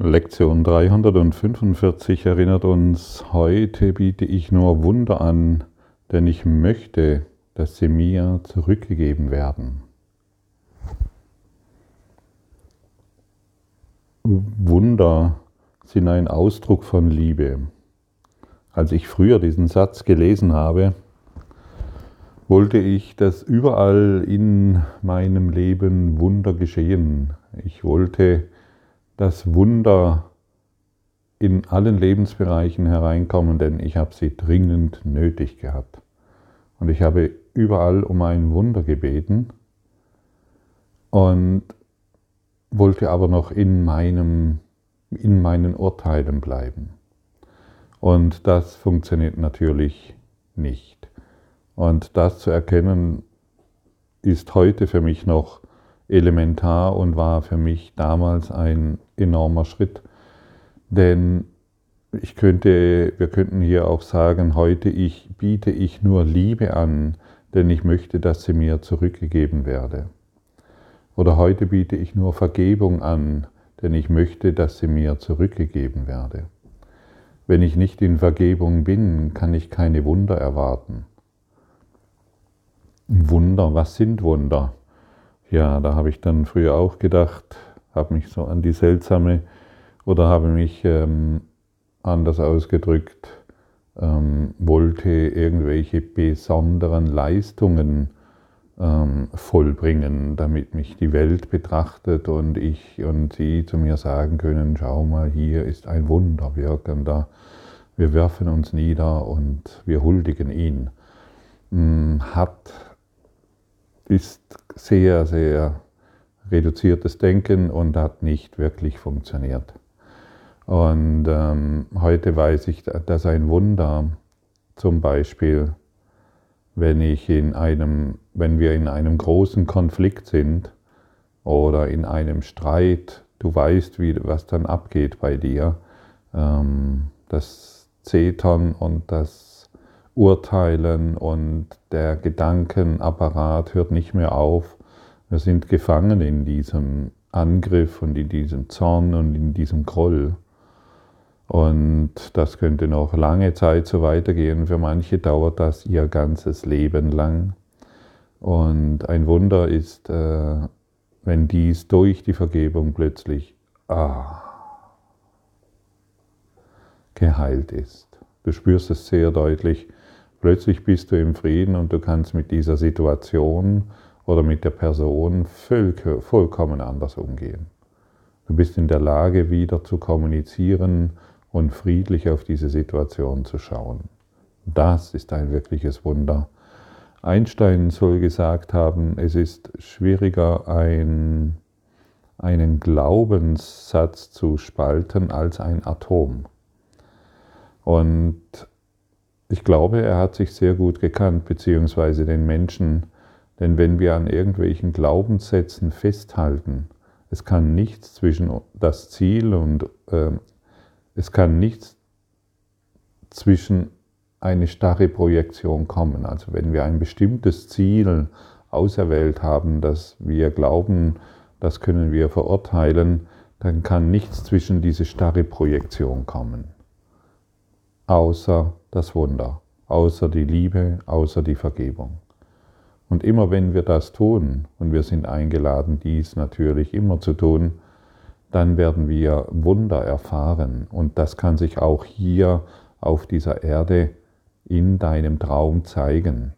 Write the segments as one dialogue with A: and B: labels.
A: Lektion 345 erinnert uns, heute biete ich nur Wunder an, denn ich möchte, dass sie mir zurückgegeben werden. Wunder sind ein Ausdruck von Liebe. Als ich früher diesen Satz gelesen habe, wollte ich, dass überall in meinem Leben Wunder geschehen. Ich wollte, dass Wunder in allen Lebensbereichen hereinkommen, denn ich habe sie dringend nötig gehabt. Und ich habe überall um ein Wunder gebeten und wollte aber noch in, meinem, in meinen Urteilen bleiben. Und das funktioniert natürlich nicht. Und das zu erkennen, ist heute für mich noch elementar und war für mich damals ein enormer Schritt. Denn ich könnte, wir könnten hier auch sagen, heute ich, biete ich nur Liebe an, denn ich möchte, dass sie mir zurückgegeben werde. Oder heute biete ich nur Vergebung an, denn ich möchte, dass sie mir zurückgegeben werde. Wenn ich nicht in Vergebung bin, kann ich keine Wunder erwarten. Wunder, was sind Wunder? Ja, da habe ich dann früher auch gedacht, habe mich so an die seltsame oder habe mich ähm, anders ausgedrückt, ähm, wollte irgendwelche besonderen Leistungen ähm, vollbringen, damit mich die Welt betrachtet und ich und sie zu mir sagen können, schau mal, hier ist ein Wunder wirkender, wir werfen uns nieder und wir huldigen ihn. Hm, hat ist sehr, sehr reduziertes Denken und hat nicht wirklich funktioniert. Und ähm, heute weiß ich, dass ein Wunder, zum Beispiel, wenn ich in einem, wenn wir in einem großen Konflikt sind oder in einem Streit, du weißt, wie, was dann abgeht bei dir, ähm, das Zetern und das Urteilen und der Gedankenapparat hört nicht mehr auf. Wir sind gefangen in diesem Angriff und in diesem Zorn und in diesem Groll. Und das könnte noch lange Zeit so weitergehen. Für manche dauert das ihr ganzes Leben lang. Und ein Wunder ist, äh, wenn dies durch die Vergebung plötzlich ah, geheilt ist. Du spürst es sehr deutlich, Plötzlich bist du im Frieden und du kannst mit dieser Situation oder mit der Person vollkommen anders umgehen. Du bist in der Lage, wieder zu kommunizieren und friedlich auf diese Situation zu schauen. Das ist ein wirkliches Wunder. Einstein soll gesagt haben, es ist schwieriger, ein, einen Glaubenssatz zu spalten als ein Atom. Und ich glaube, er hat sich sehr gut gekannt, beziehungsweise den Menschen, denn wenn wir an irgendwelchen Glaubenssätzen festhalten, es kann nichts zwischen das Ziel und äh, es kann nichts zwischen eine starre Projektion kommen. Also wenn wir ein bestimmtes Ziel auserwählt haben, das wir glauben, das können wir verurteilen, dann kann nichts zwischen diese starre Projektion kommen außer das Wunder, außer die Liebe, außer die Vergebung. Und immer wenn wir das tun, und wir sind eingeladen, dies natürlich immer zu tun, dann werden wir Wunder erfahren. Und das kann sich auch hier auf dieser Erde in deinem Traum zeigen.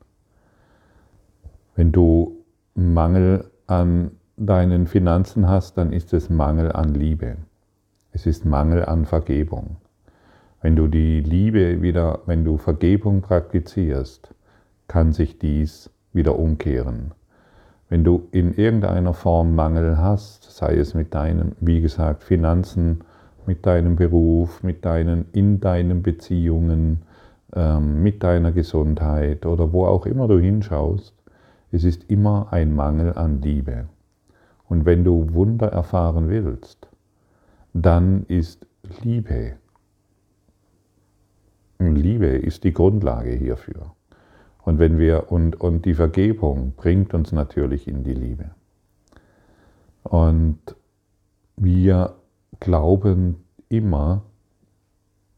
A: Wenn du Mangel an deinen Finanzen hast, dann ist es Mangel an Liebe. Es ist Mangel an Vergebung. Wenn du die Liebe wieder, wenn du Vergebung praktizierst, kann sich dies wieder umkehren. Wenn du in irgendeiner Form Mangel hast, sei es mit deinen, wie gesagt, Finanzen, mit deinem Beruf, mit deinen, in deinen Beziehungen, ähm, mit deiner Gesundheit oder wo auch immer du hinschaust, es ist immer ein Mangel an Liebe. Und wenn du Wunder erfahren willst, dann ist Liebe Liebe ist die Grundlage hierfür. Und wenn wir und, und die Vergebung bringt uns natürlich in die Liebe. Und wir glauben immer,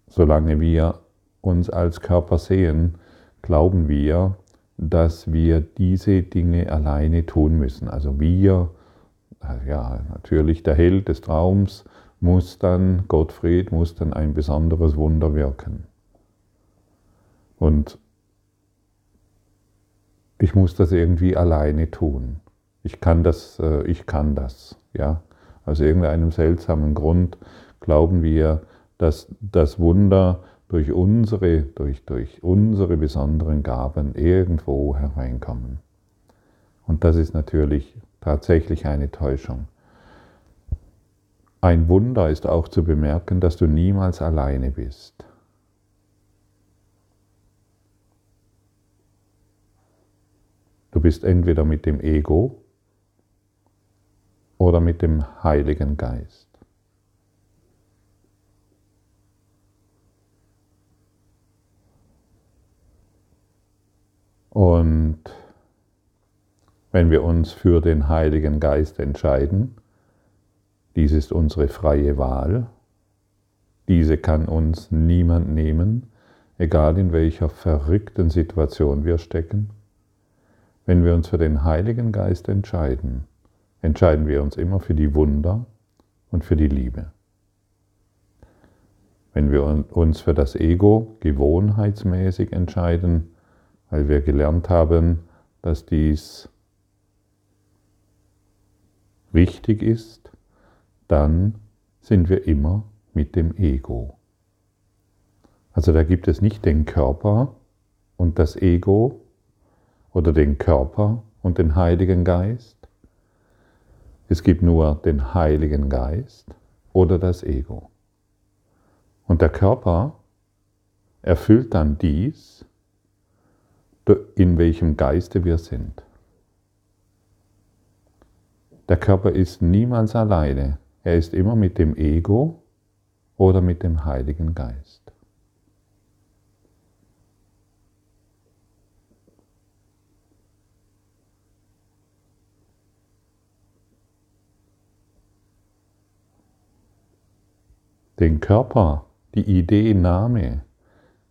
A: solange wir uns als Körper sehen, glauben wir, dass wir diese Dinge alleine tun müssen. Also wir, ja, natürlich der Held des Traums muss dann, Gottfried muss dann ein besonderes Wunder wirken. Und ich muss das irgendwie alleine tun. Ich kann das, äh, ich kann das, ja. Aus irgendeinem seltsamen Grund glauben wir, dass das Wunder durch unsere, durch, durch unsere besonderen Gaben irgendwo hereinkommen. Und das ist natürlich tatsächlich eine Täuschung. Ein Wunder ist auch zu bemerken, dass du niemals alleine bist. Du bist entweder mit dem Ego oder mit dem Heiligen Geist. Und wenn wir uns für den Heiligen Geist entscheiden, dies ist unsere freie Wahl, diese kann uns niemand nehmen, egal in welcher verrückten Situation wir stecken. Wenn wir uns für den Heiligen Geist entscheiden, entscheiden wir uns immer für die Wunder und für die Liebe. Wenn wir uns für das Ego gewohnheitsmäßig entscheiden, weil wir gelernt haben, dass dies wichtig ist, dann sind wir immer mit dem Ego. Also da gibt es nicht den Körper und das Ego oder den Körper und den Heiligen Geist. Es gibt nur den Heiligen Geist oder das Ego. Und der Körper erfüllt dann dies, in welchem Geiste wir sind. Der Körper ist niemals alleine. Er ist immer mit dem Ego oder mit dem Heiligen Geist. Den Körper, die Idee Name,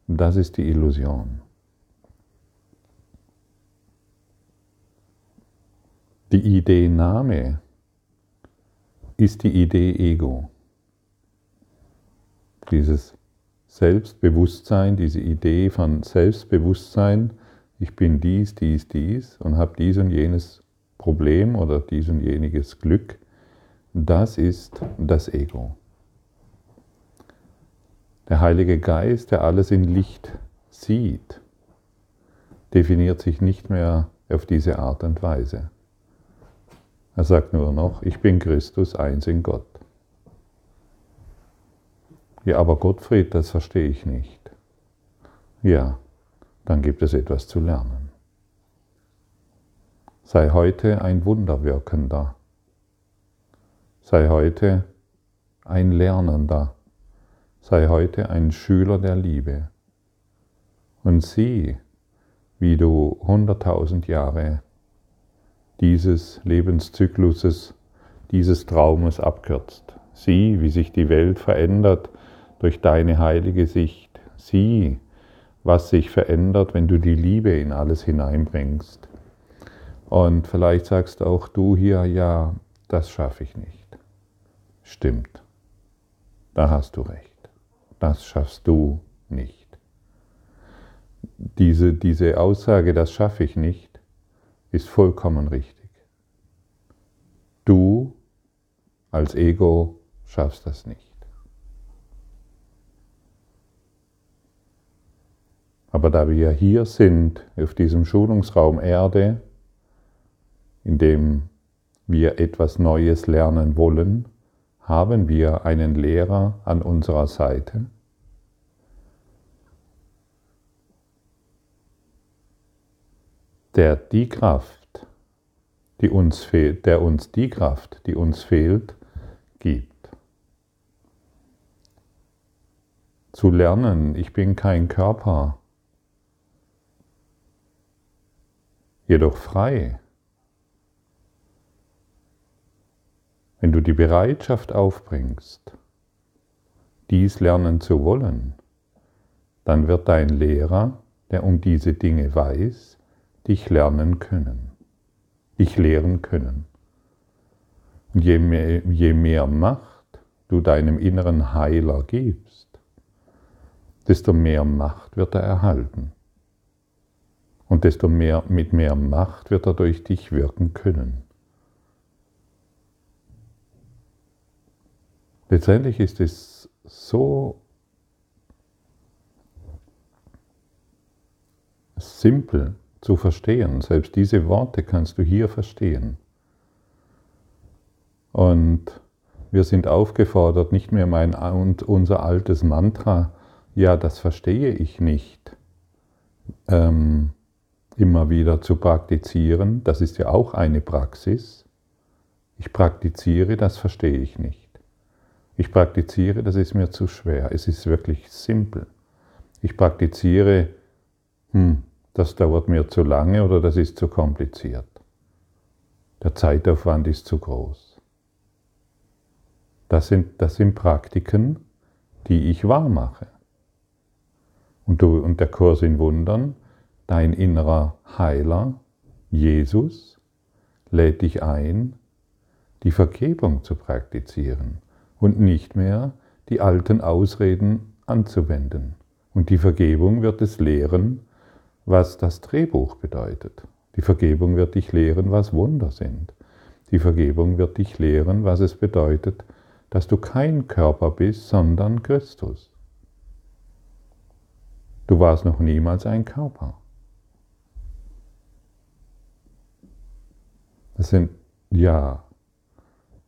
A: das ist die Illusion. Die Idee Name ist die Idee Ego. Dieses Selbstbewusstsein, diese Idee von Selbstbewusstsein, ich bin dies, dies, dies und habe dies und jenes Problem oder dies und jeniges Glück, das ist das Ego. Der Heilige Geist, der alles in Licht sieht, definiert sich nicht mehr auf diese Art und Weise. Er sagt nur noch, ich bin Christus, eins in Gott. Ja, aber Gottfried, das verstehe ich nicht. Ja, dann gibt es etwas zu lernen. Sei heute ein Wunderwirkender. Sei heute ein Lernender. Sei heute ein Schüler der Liebe. Und sieh, wie du hunderttausend Jahre dieses Lebenszykluses, dieses Traumes abkürzt. Sieh, wie sich die Welt verändert durch deine heilige Sicht. Sieh, was sich verändert, wenn du die Liebe in alles hineinbringst. Und vielleicht sagst auch du hier, ja, das schaffe ich nicht. Stimmt. Da hast du recht. Das schaffst du nicht. Diese, diese Aussage, das schaffe ich nicht, ist vollkommen richtig. Du als Ego schaffst das nicht. Aber da wir hier sind, auf diesem Schulungsraum Erde, in dem wir etwas Neues lernen wollen, haben wir einen Lehrer an unserer Seite. der die Kraft, die uns fehlt, der uns die Kraft, die uns fehlt, gibt. Zu lernen, ich bin kein Körper, jedoch frei. Wenn du die Bereitschaft aufbringst, dies lernen zu wollen, dann wird dein Lehrer, der um diese Dinge weiß, dich lernen können, dich lehren können. Und je mehr, je mehr Macht du deinem inneren Heiler gibst, desto mehr Macht wird er erhalten. Und desto mehr, mit mehr Macht wird er durch dich wirken können. Letztendlich ist es so simpel zu verstehen. Selbst diese Worte kannst du hier verstehen. Und wir sind aufgefordert, nicht mehr mein und unser altes Mantra, ja, das verstehe ich nicht, ähm, immer wieder zu praktizieren. Das ist ja auch eine Praxis. Ich praktiziere, das verstehe ich nicht. Ich praktiziere, das ist mir zu schwer. Es ist wirklich simpel. Ich praktiziere, hm, das dauert mir zu lange oder das ist zu kompliziert. Der Zeitaufwand ist zu groß. Das sind, das sind Praktiken, die ich wahr mache. Und, du, und der Kurs in Wundern, dein innerer Heiler, Jesus, lädt dich ein, die Vergebung zu praktizieren und nicht mehr die alten Ausreden anzuwenden. Und die Vergebung wird es lehren, was das Drehbuch bedeutet. Die Vergebung wird dich lehren, was Wunder sind. Die Vergebung wird dich lehren, was es bedeutet, dass du kein Körper bist, sondern Christus. Du warst noch niemals ein Körper. Das sind ja.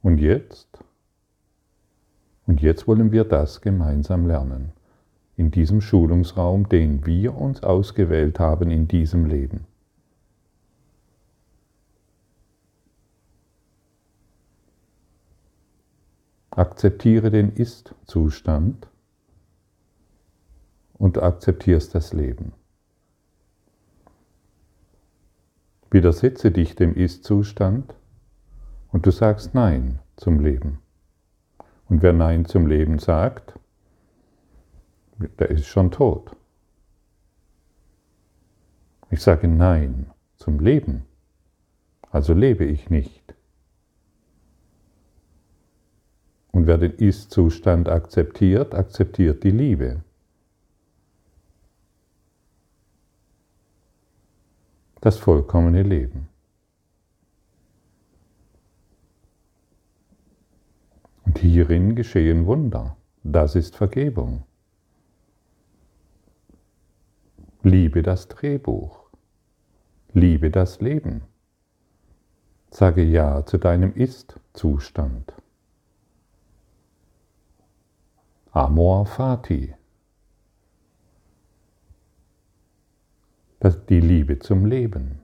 A: Und jetzt? Und jetzt wollen wir das gemeinsam lernen in diesem Schulungsraum, den wir uns ausgewählt haben in diesem Leben. Akzeptiere den Ist-Zustand und akzeptierst das Leben. Widersetze dich dem Ist-Zustand und du sagst Nein zum Leben. Und wer Nein zum Leben sagt, der ist schon tot. Ich sage Nein zum Leben, also lebe ich nicht. Und wer den Ist-Zustand akzeptiert, akzeptiert die Liebe. Das vollkommene Leben. Hierin geschehen Wunder. Das ist Vergebung. Liebe das Drehbuch. Liebe das Leben. Sage Ja zu deinem Ist-Zustand. Amor Fati. Das die Liebe zum Leben.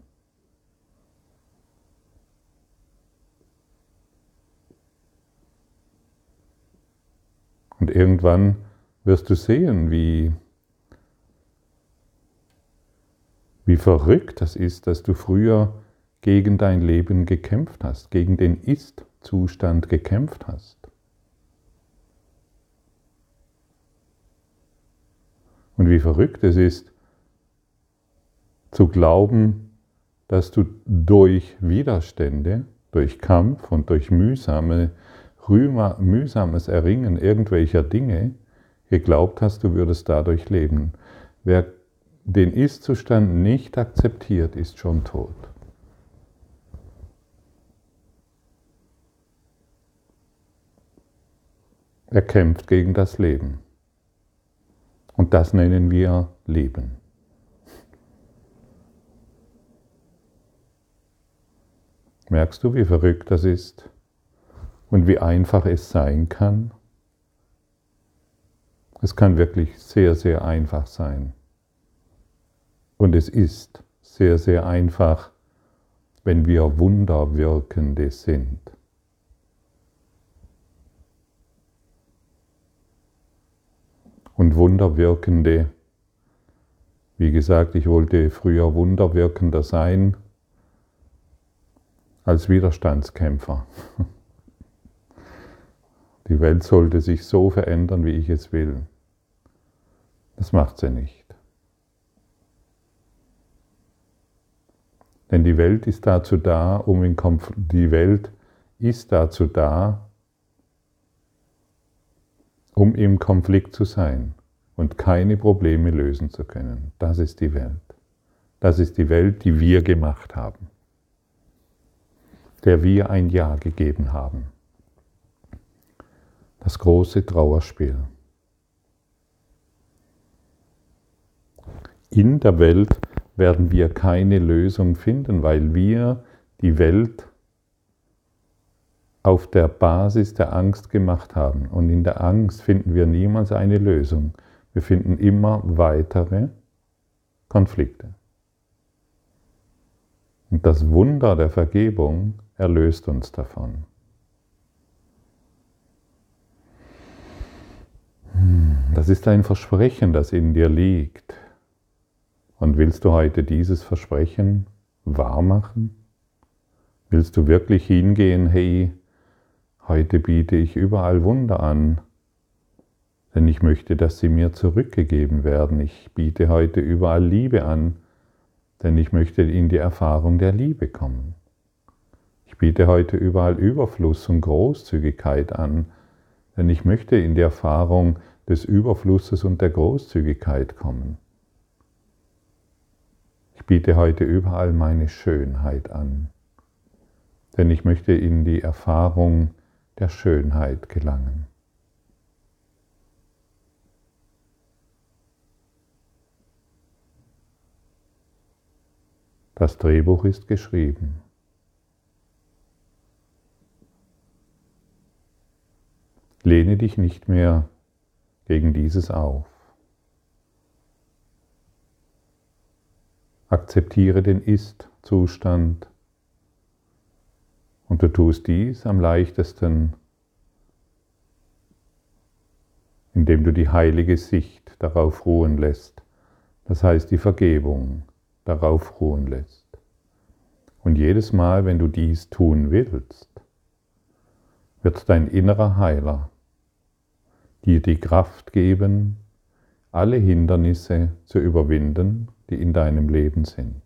A: Und irgendwann wirst du sehen, wie Wie verrückt das ist, dass du früher gegen dein Leben gekämpft hast, gegen den Ist-Zustand gekämpft hast. Und wie verrückt es ist, zu glauben, dass du durch Widerstände, durch Kampf und durch mühsame, mühsames Erringen irgendwelcher Dinge geglaubt hast, du würdest dadurch leben. Wer den Ist-Zustand nicht akzeptiert, ist schon tot. Er kämpft gegen das Leben. Und das nennen wir Leben. Merkst du, wie verrückt das ist und wie einfach es sein kann? Es kann wirklich sehr, sehr einfach sein. Und es ist sehr, sehr einfach, wenn wir Wunderwirkende sind. Und Wunderwirkende, wie gesagt, ich wollte früher Wunderwirkender sein als Widerstandskämpfer. Die Welt sollte sich so verändern, wie ich es will. Das macht sie nicht. Denn die Welt ist dazu da, um in Konf die Welt ist dazu da, um im Konflikt zu sein und keine Probleme lösen zu können. Das ist die Welt. Das ist die Welt, die wir gemacht haben, der wir ein Ja gegeben haben. Das große Trauerspiel. In der Welt werden wir keine Lösung finden, weil wir die Welt auf der Basis der Angst gemacht haben. Und in der Angst finden wir niemals eine Lösung. Wir finden immer weitere Konflikte. Und das Wunder der Vergebung erlöst uns davon. Das ist ein Versprechen, das in dir liegt. Und willst du heute dieses Versprechen wahrmachen? Willst du wirklich hingehen, hey, Heute biete ich überall Wunder an, denn ich möchte, dass sie mir zurückgegeben werden. Ich biete heute überall Liebe an, denn ich möchte in die Erfahrung der Liebe kommen. Ich biete heute überall Überfluss und Großzügigkeit an, denn ich möchte in die Erfahrung des Überflusses und der Großzügigkeit kommen. Ich biete heute überall meine Schönheit an, denn ich möchte in die Erfahrung der Schönheit gelangen. Das Drehbuch ist geschrieben. Lehne dich nicht mehr gegen dieses auf. Akzeptiere den Ist-Zustand und du tust dies am leichtesten, indem du die heilige Sicht darauf ruhen lässt, das heißt die Vergebung darauf ruhen lässt. Und jedes Mal, wenn du dies tun willst, wird dein innerer Heiler dir die Kraft geben, alle Hindernisse zu überwinden, die in deinem Leben sind.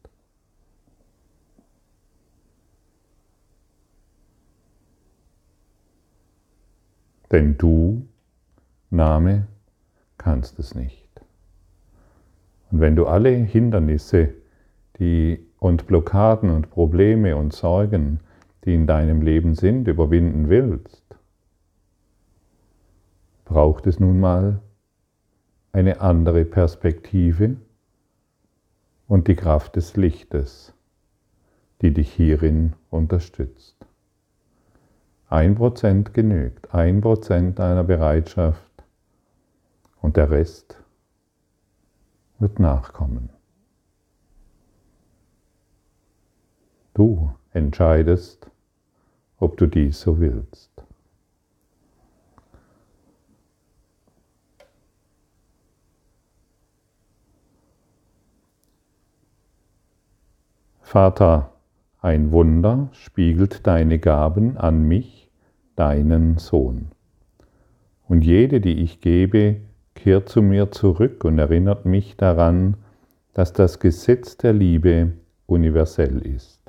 A: Denn du, Name, kannst es nicht. Und wenn du alle Hindernisse die, und Blockaden und Probleme und Sorgen, die in deinem Leben sind, überwinden willst, braucht es nun mal eine andere Perspektive und die Kraft des Lichtes, die dich hierin unterstützt. Ein Prozent genügt, ein Prozent deiner Bereitschaft und der Rest wird nachkommen. Du entscheidest, ob du dies so willst. Vater, ein Wunder spiegelt deine Gaben an mich deinen Sohn. Und jede, die ich gebe, kehrt zu mir zurück und erinnert mich daran, dass das Gesetz der Liebe universell ist.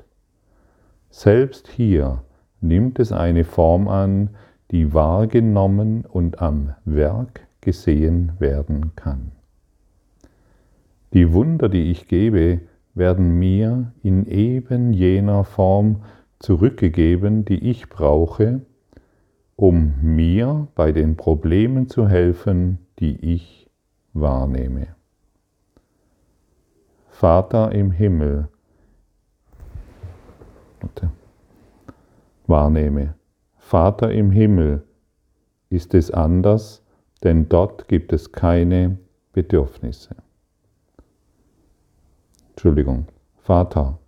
A: Selbst hier nimmt es eine Form an, die wahrgenommen und am Werk gesehen werden kann. Die Wunder, die ich gebe, werden mir in eben jener Form zurückgegeben, die ich brauche, um mir bei den Problemen zu helfen, die ich wahrnehme. Vater im Himmel, wahrnehme. Vater im Himmel, ist es anders, denn dort gibt es keine Bedürfnisse. Entschuldigung, Vater,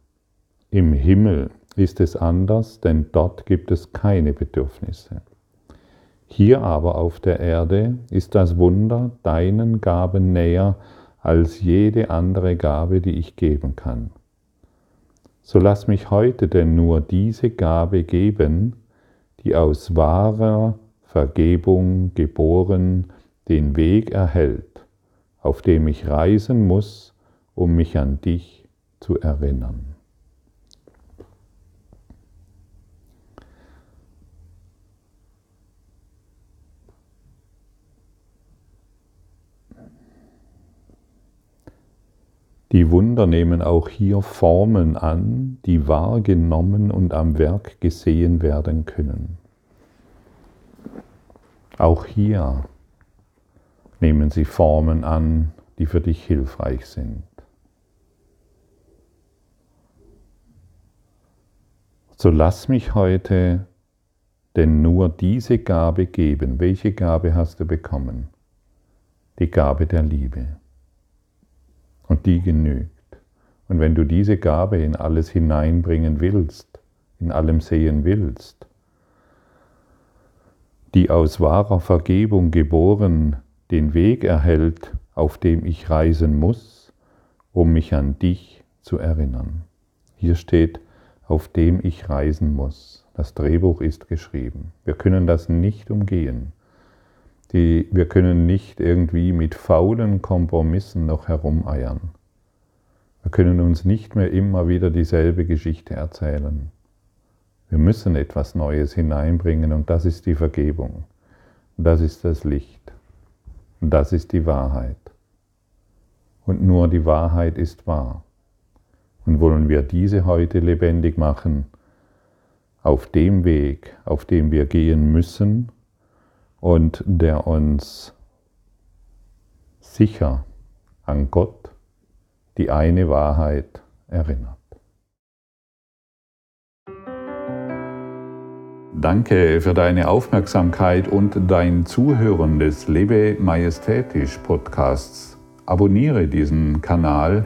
A: im Himmel ist es anders, denn dort gibt es keine Bedürfnisse. Hier aber auf der Erde ist das Wunder deinen Gaben näher als jede andere Gabe, die ich geben kann. So lass mich heute denn nur diese Gabe geben, die aus wahrer Vergebung geboren, den Weg erhält, auf dem ich reisen muss, um mich an dich zu erinnern. Die Wunder nehmen auch hier Formen an, die wahrgenommen und am Werk gesehen werden können. Auch hier nehmen sie Formen an, die für dich hilfreich sind. So lass mich heute denn nur diese Gabe geben. Welche Gabe hast du bekommen? Die Gabe der Liebe. Und die genügt. Und wenn du diese Gabe in alles hineinbringen willst, in allem sehen willst, die aus wahrer Vergebung geboren den Weg erhält, auf dem ich reisen muss, um mich an dich zu erinnern. Hier steht, auf dem ich reisen muss. Das Drehbuch ist geschrieben. Wir können das nicht umgehen. Die, wir können nicht irgendwie mit faulen Kompromissen noch herumeiern. Wir können uns nicht mehr immer wieder dieselbe Geschichte erzählen. Wir müssen etwas Neues hineinbringen und das ist die Vergebung. Das ist das Licht. Das ist die Wahrheit. Und nur die Wahrheit ist wahr. Und wollen wir diese heute lebendig machen, auf dem Weg, auf dem wir gehen müssen, und der uns sicher an Gott, die eine Wahrheit, erinnert. Danke für deine Aufmerksamkeit und dein Zuhören des Lebe Majestätisch Podcasts. Abonniere diesen Kanal,